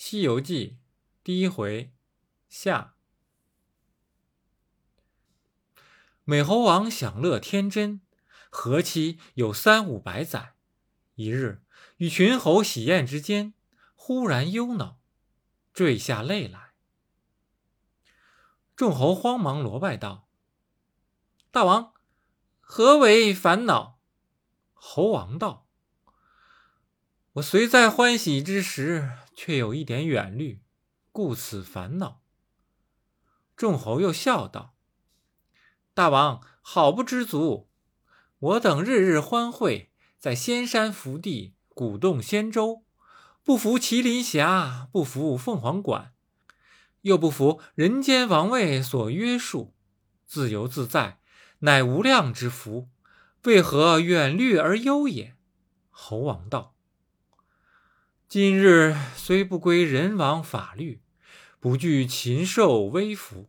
西游记》第一回下。美猴王享乐天真，何期有三五百载。一日，与群猴喜宴之间，忽然忧恼，坠下泪来。众猴慌忙罗拜道：“大王，何为烦恼？”猴王道：“我虽在欢喜之时，却有一点远虑，故此烦恼。”众猴又笑道：“大王好不知足！我等日日欢会，在仙山福地，鼓动仙舟，不服麒麟峡，不服凤凰馆。”又不服人间王位所约束，自由自在，乃无量之福。为何远虑而忧也？猴王道：“今日虽不归人王法律，不惧禽兽威服，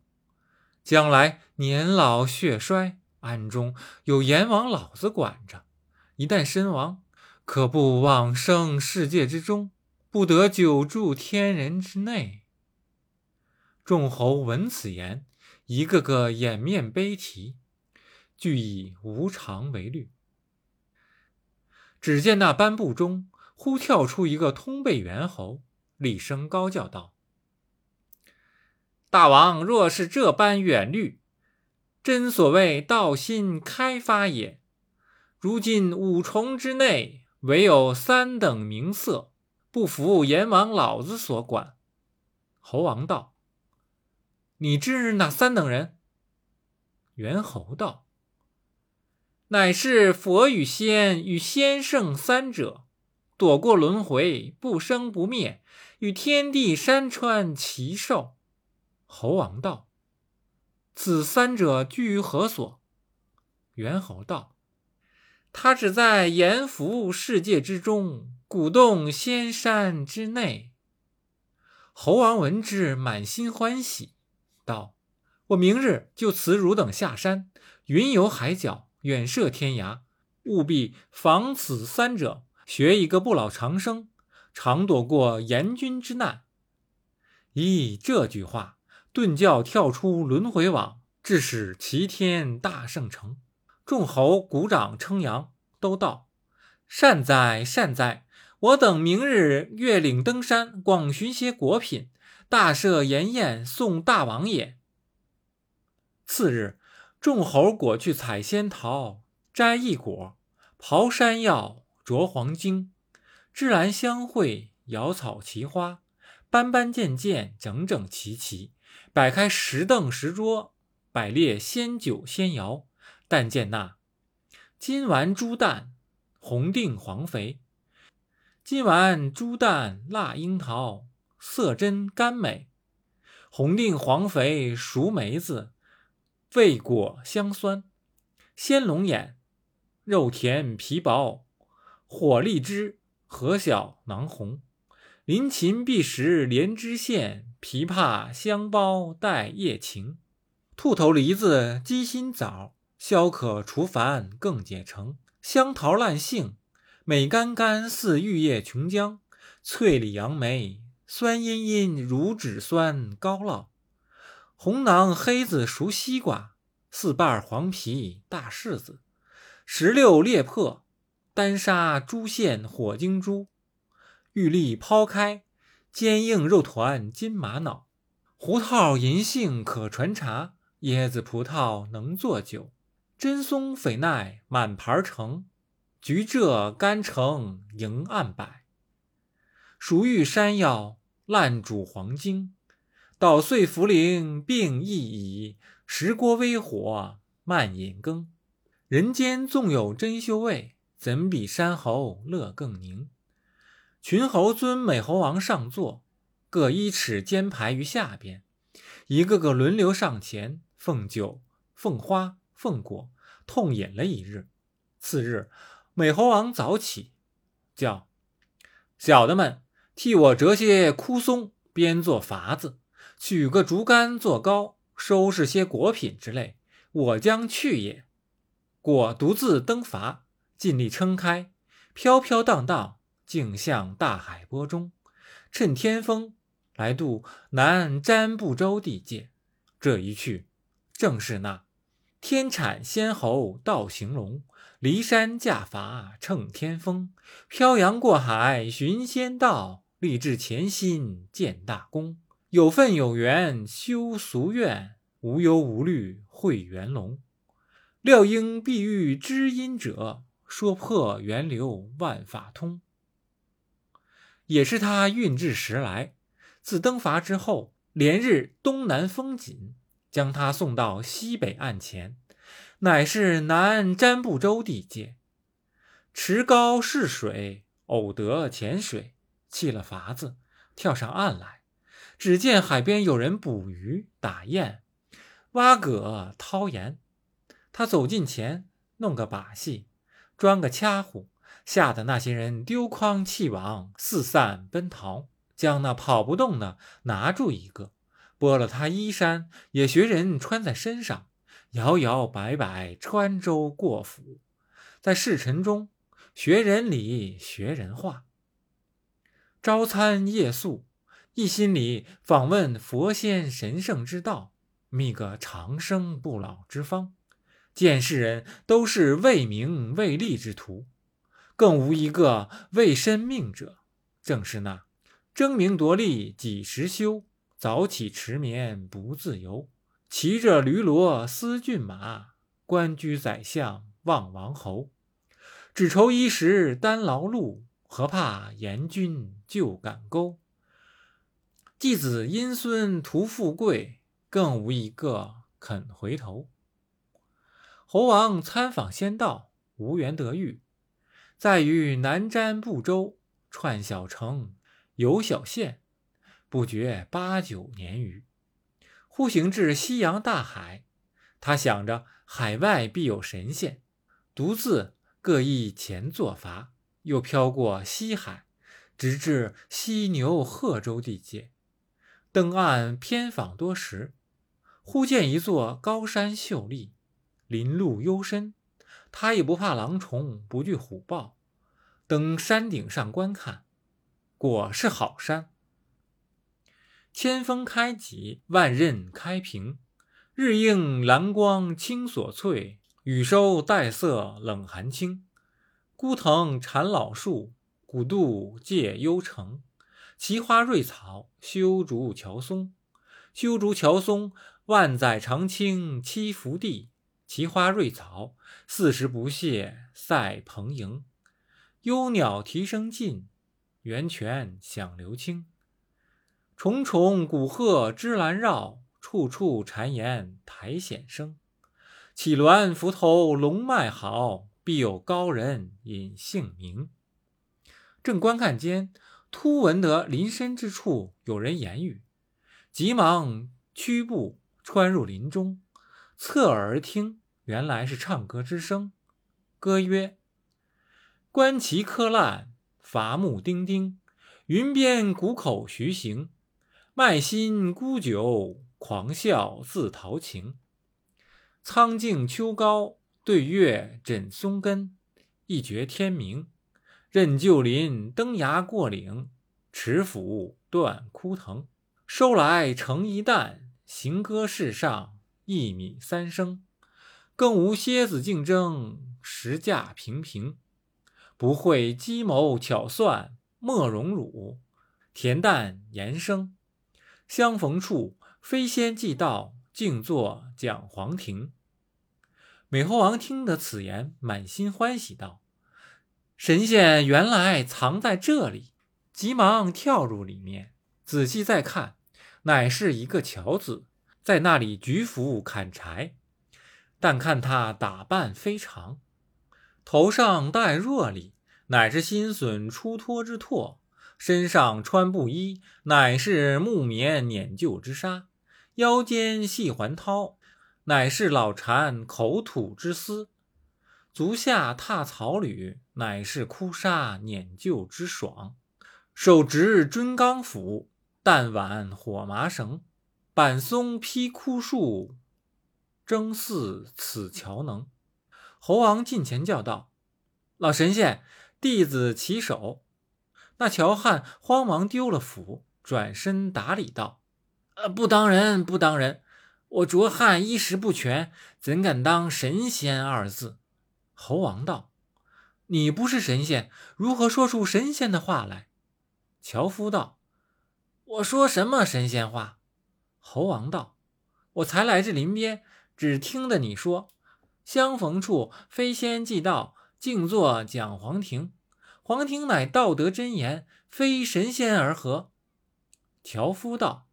将来年老血衰，暗中有阎王老子管着。一旦身亡，可不往生世界之中，不得久住天人之内。”众猴闻此言，一个个掩面悲啼，俱以无常为虑。只见那颁布中，忽跳出一个通背猿猴，厉声高叫道：“大王若是这般远虑，真所谓道心开发也。如今五重之内，唯有三等名色，不服阎王老子所管。”猴王道。你知哪三等人？猿猴道：“乃是佛与仙与仙圣三者，躲过轮回，不生不灭，与天地山川齐寿。”猴王道：“此三者居于何所？”猿猴道：“他只在阎浮世界之中，鼓动仙山之内。”猴王闻之，满心欢喜。道：“我明日就辞汝等下山，云游海角，远涉天涯，务必防此三者，学一个不老长生，常躲过阎君之难。”咦，这句话顿叫跳出轮回网，致使齐天大圣成。众猴鼓掌称扬，都道：“善哉善哉！我等明日越岭登山，广寻些果品。”大设筵宴送大王也。次日，众猴果去采仙桃，摘异果，刨山药，着黄精，芝兰香会，瑶草奇花，斑斑件件，整整齐齐，摆开石凳石桌，摆列仙酒仙肴。但见那金丸猪蛋，红定黄肥；金丸猪蛋，辣樱桃。色真甘美，红定黄肥熟梅子，味果香酸，鲜龙眼，肉甜皮薄，火荔枝，核小囊红，临琴必食莲枝馅，枇杷香包带叶芹，兔头梨子鸡心枣，消渴除烦更解成，香桃烂杏，美甘甘似玉液琼浆，翠里杨梅。酸阴阴如脂酸高酪，红囊黑子熟西瓜，四瓣黄皮大柿子，石榴裂破，丹砂珠馅火晶珠，玉粒抛开，坚硬肉团金玛瑙，胡桃银杏可传茶，椰子葡萄能做酒，真松榧奈满盘成，橘蔗甘橙迎案摆，熟玉山药。烂煮黄精，捣碎茯苓并一矣。石锅微火慢饮羹。人间纵有珍馐味，怎比山猴乐更宁？群猴尊美猴王上座，各依尺肩排于下边，一个个轮流上前奉酒、奉花、奉果，痛饮了一日。次日，美猴王早起，叫小的们。替我折些枯松，编作筏子，取个竹竿做篙，收拾些果品之类，我将去也。果独自登筏，尽力撑开，飘飘荡荡，径向大海波中。趁天风，来渡南瞻部洲地界。这一去，正是那天产仙猴道行龙，骊山驾伐乘天风，漂洋过海寻仙道，立志潜心建大功。有份有缘修俗愿，无忧无虑会元龙。料应必遇知音者，说破源流万法通。也是他运至时来，自登伐之后，连日东南风紧，将他送到西北岸前，乃是南瞻部洲地界。池高势水，偶得潜水，弃了筏子，跳上岸来，只见海边有人捕鱼、打雁、挖蛤、掏盐。他走近前，弄个把戏，装个掐呼。吓得那些人丢筐弃网，四散奔逃，将那跑不动的拿住一个，剥了他衣衫，也学人穿在身上，摇摇摆摆穿州过府，在侍臣中学人礼，学人话，朝餐夜宿，一心里访问佛仙神圣之道，觅个长生不老之方。见世人都是为名为利之徒。更无一个为身命者，正是那争名夺利几时休？早起迟眠不自由。骑着驴骡思骏马，官居宰相望王侯。只愁衣食单劳碌，何怕严君就赶钩？继子因孙图富贵，更无一个肯回头。猴王参访仙道，无缘得遇。在于南瞻部洲，串小城，游小县，不觉八九年余。忽行至西洋大海，他想着海外必有神仙，独自各一前作筏，又飘过西海，直至犀牛贺州地界。登岸偏访多时，忽见一座高山秀丽，林路幽深。他也不怕狼虫，不惧虎豹，登山顶上观看，果是好山。千峰开脊，万仞开平，日映蓝光青锁翠，雨收黛色冷寒清。孤藤缠老树，古渡借幽城。奇花瑞草，修竹乔松，修竹乔松，万载长青栖福地。奇花瑞草，四时不谢赛蓬营；幽鸟啼声尽，源泉响流清。重重古壑芝兰绕，处处谗言苔藓生。绮鸾浮头龙脉好，必有高人隐姓名。正观看间，突闻得林深之处有人言语，急忙屈步穿入林中。侧耳而听，原来是唱歌之声。歌曰：“观其柯烂，伐木丁丁。云边谷口徐行，卖新沽酒，狂笑自陶情。苍劲秋高，对月枕松根。一觉天明，任旧林登崖过岭，持斧断枯藤。收来成一担，行歌世上。”一米三升，更无蝎子竞争，实价平平。不会计谋巧算，莫荣辱。恬淡言生，相逢处飞仙即到，静坐讲黄庭。美猴王听得此言，满心欢喜道：“神仙原来藏在这里！”急忙跳入里面，仔细再看，乃是一个樵子。在那里举斧砍柴，但看他打扮非常，头上戴箬笠，乃是新笋出脱之拓；身上穿布衣，乃是木棉碾旧之纱；腰间系环绦，乃是老蝉口吐之丝；足下踏草履，乃是枯沙碾旧之爽；手执樽钢斧，弹挽火麻绳。板松劈枯树，争似此桥能。猴王近前叫道：“老神仙，弟子起手。”那樵汉慌忙丢了斧，转身打礼道：“呃，不当人，不当人。我卓汉衣食不全，怎敢当神仙二字？”猴王道：“你不是神仙，如何说出神仙的话来？”樵夫道：“我说什么神仙话？”猴王道：“我才来这林边，只听得你说，相逢处非仙即道，静坐讲黄庭。黄庭乃道德真言，非神仙而合。”樵夫道：“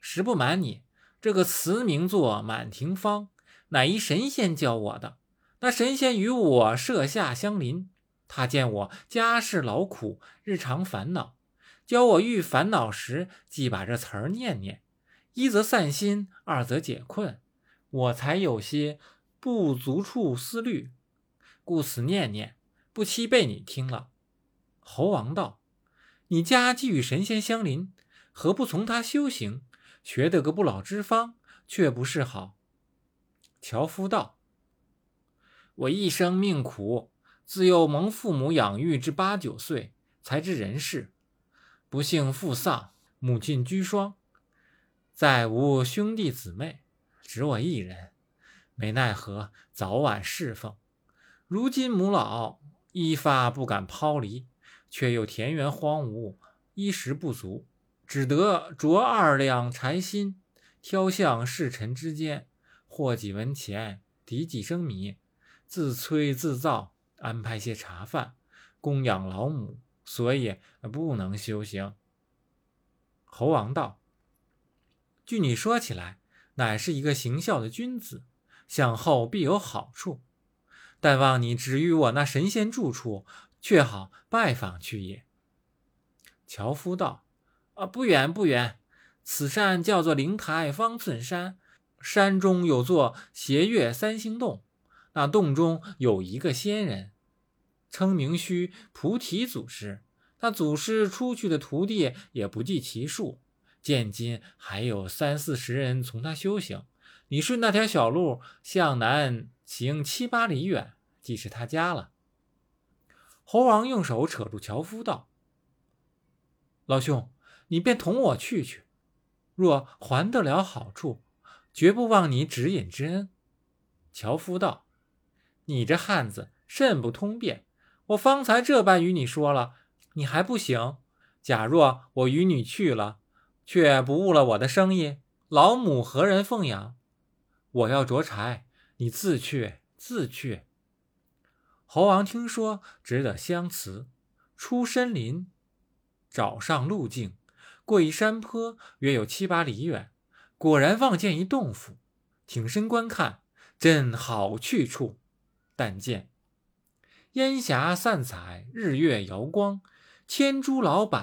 实不瞒你，这个词名作《满庭芳》，乃一神仙教我的。那神仙与我舍下相邻，他见我家世劳苦，日常烦恼，教我遇烦恼时，即把这词儿念念。”一则散心，二则解困，我才有些不足处思虑，故此念念，不期被你听了。猴王道：“你家既与神仙相邻，何不从他修行，学得个不老之方，却不是好？”樵夫道：“我一生命苦，自幼蒙父母养育至八九岁，才知人事。不幸父丧，母亲居孀。”再无兄弟姊妹，只我一人，没奈何，早晚侍奉。如今母老，一发不敢抛离，却又田园荒芜，衣食不足，只得着二两柴薪，挑向世尘之间，获几文钱，抵几升米，自炊自造，安排些茶饭，供养老母，所以不能修行。猴王道。据你说起来，乃是一个行孝的君子，向后必有好处。但望你指与我那神仙住处，却好拜访去也。樵夫道：“啊，不远不远，此山叫做灵台方寸山，山中有座斜月三星洞，那洞中有一个仙人，称名须菩提祖师。他祖师出去的徒弟也不计其数。”现今还有三四十人从他修行。你顺那条小路向南行七八里远，即是他家了。猴王用手扯住樵夫道：“老兄，你便同我去去，若还得了好处，绝不忘你指引之恩。”樵夫道：“你这汉子甚不通便！我方才这般与你说了，你还不行。假若我与你去了。”却不误了我的生意，老母何人奉养？我要着柴，你自去，自去。猴王听说，只得相辞，出深林，找上路径，过一山坡，约有七八里远，果然望见一洞府，挺身观看，真好去处。但见烟霞散彩，日月摇光，千株老柏，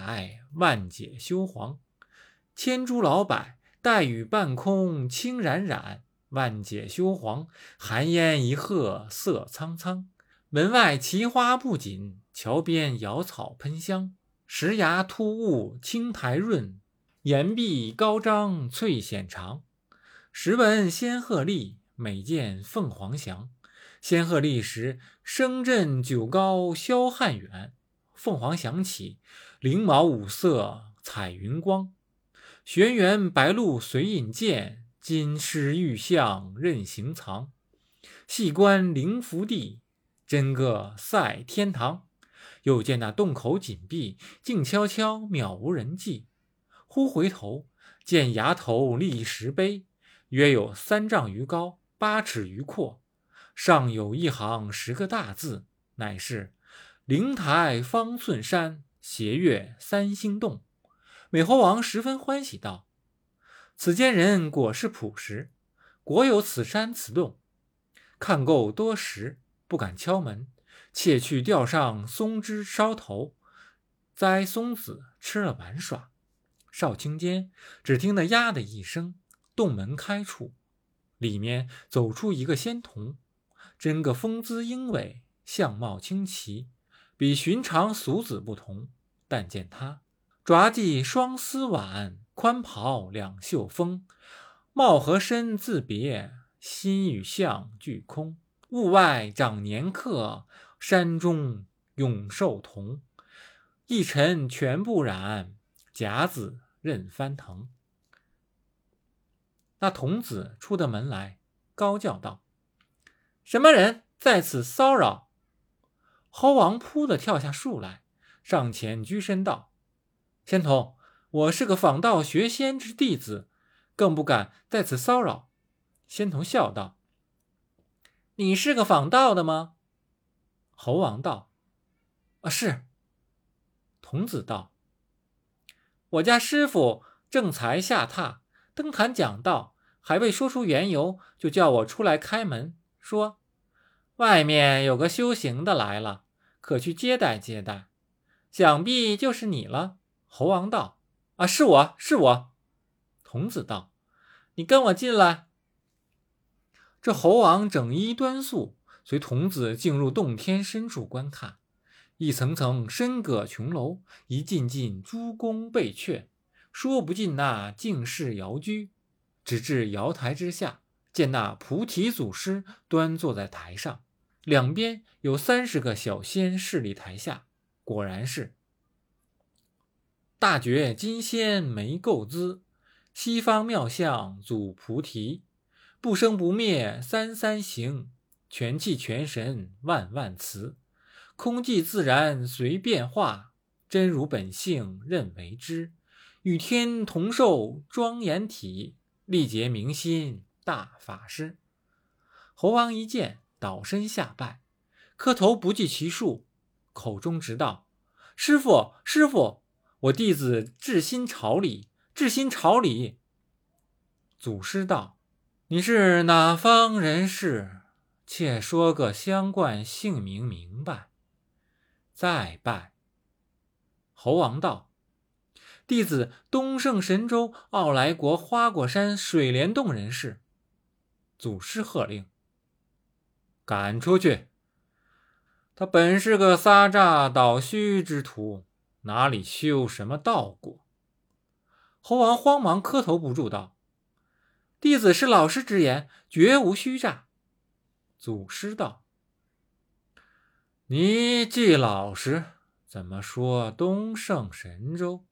万解修黄。千株老柏，黛雨半空，青冉冉；万解羞黄，寒烟一鹤，色苍苍。门外奇花不锦，桥边瑶草喷香。石崖突兀，青苔润；岩壁高张，翠藓长。时闻仙鹤立，每见凤凰翔。仙鹤立时，声震九高霄汉远；凤凰翔起，翎毛五色彩云光。玄元白鹿随引荐，金狮玉象任行藏。细观灵福地，真个赛天堂。又见那洞口紧闭，静悄悄，渺无人迹。忽回头，见崖头立石碑，约有三丈余高，八尺余阔，上有一行十个大字，乃是“灵台方寸山，斜月三星洞”。美猴王十分欢喜，道：“此间人果是朴实，果有此山此洞。看够多时，不敢敲门，且去钓上松枝梢头，摘松子吃了玩耍。少顷间，只听得呀的一声，洞门开处，里面走出一个仙童，真个风姿英伟，相貌清奇，比寻常俗子不同。但见他。”爪系双丝挽，宽袍两袖风。貌和身自别，心与相俱空。物外长年客，山中永寿童。一尘全不染，甲子任翻腾。那童子出的门来，高叫道：“什么人在此骚扰？”猴王扑的跳下树来，上前鞠身道：“仙童，我是个访道学仙之弟子，更不敢在此骚扰。”仙童笑道：“你是个访道的吗？”猴王道：“啊，是。”童子道：“我家师傅正才下榻登坛讲道。”还未说出缘由，就叫我出来开门，说：“外面有个修行的来了，可去接待接待。想必就是你了。”猴王道：“啊，是我是我。”童子道：“你跟我进来。”这猴王整衣端肃，随童子进入洞天深处观看，一层层深阁琼楼，一进进诸宫贝阙，说不尽那静室瑶居。直至瑶台之下，见那菩提祖师端坐在台上，两边有三十个小仙侍立台下。果然是大觉金仙没垢姿，西方妙相祖菩提，不生不灭三三行，全气全神万万慈，空寂自然随变化，真如本性任为之，与天同寿庄严体。力竭明心大法师，猴王一见，倒身下拜，磕头不计其数，口中直道：“师傅，师傅，我弟子至心朝礼，至心朝礼。”祖师道：“你是哪方人士？且说个相冠姓名明白，再拜。”猴王道。弟子东胜神州傲来国花果山水帘洞人士。祖师喝令：“赶出去！他本是个撒诈倒虚之徒，哪里修什么道果？”猴王慌忙磕头不住道：“弟子是老师之言，绝无虚诈。”祖师道：“你既老实，怎么说东胜神州？”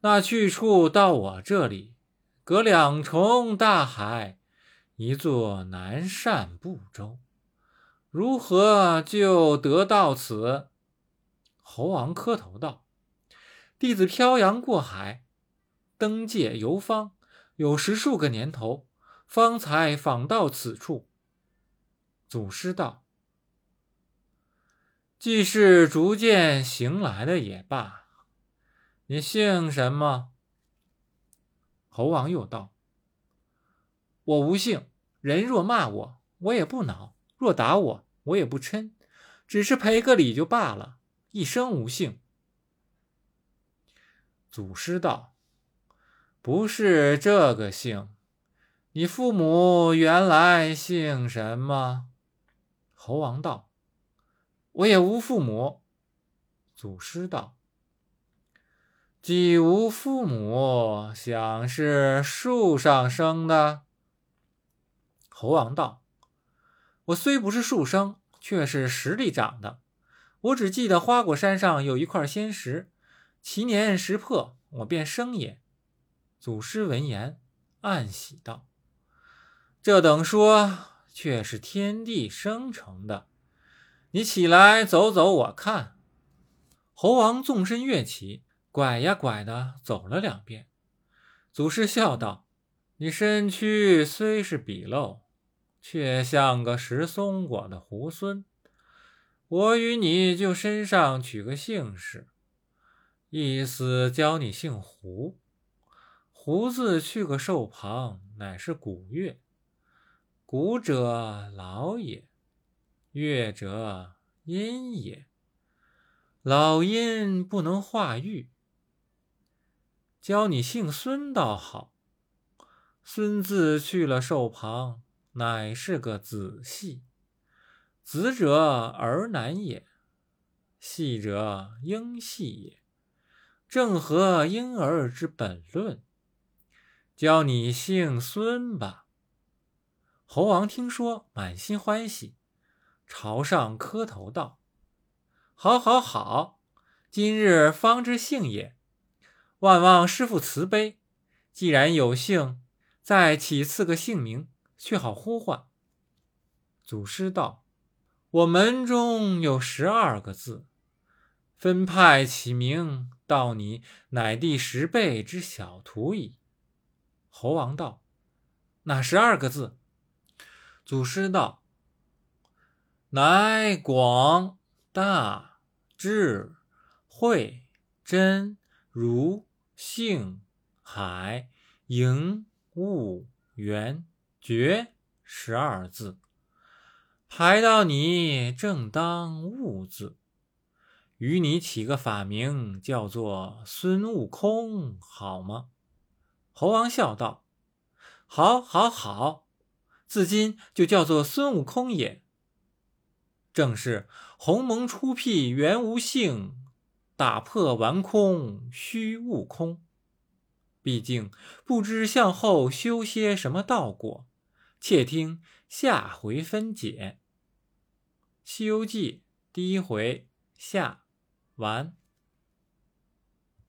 那去处到我这里，隔两重大海，一座南赡部洲，如何就得到此？猴王磕头道：“弟子漂洋过海，登界游方，有十数个年头，方才访到此处。”祖师道：“既是逐渐行来的也罢。”你姓什么？猴王又道：“我无姓。人若骂我，我也不恼；若打我，我也不嗔，只是赔个礼就罢了。一生无姓。”祖师道：“不是这个姓。你父母原来姓什么？”猴王道：“我也无父母。”祖师道。既无父母，想是树上生的。猴王道：“我虽不是树生，却是石里长的。我只记得花果山上有一块仙石，其年石破，我便生也。”祖师闻言，暗喜道：“这等说，却是天地生成的。你起来走走，我看。”猴王纵身跃起。拐呀拐的走了两遍，祖师笑道：“你身躯虽是鄙陋，却像个食松果的猢狲。我与你就身上取个姓氏，意思教你姓胡。胡字去个寿旁，乃是古月。古者老也，月者阴也。老阴不能化育。”教你姓孙倒好，孙字去了寿旁，乃是个子系。子者儿男也，系者婴系也，正合婴儿之本论。教你姓孙吧。猴王听说，满心欢喜，朝上磕头道：“好，好，好！今日方知姓也。”万望师傅慈悲，既然有幸，再起赐个姓名，却好呼唤。”祖师道：“我门中有十二个字，分派起名，到你乃第十辈之小徒矣。”猴王道：“哪十二个字？”祖师道：“乃广大智慧真如性海盈悟圆觉十二字。”排到你正当悟字，与你起个法名，叫做孙悟空，好吗？猴王笑道：“好，好，好，自今就叫做孙悟空也。正是鸿蒙初辟原无性，打破顽空虚悟空。毕竟不知向后修些什么道果，且听下回分解。”《西游记》第一回下完。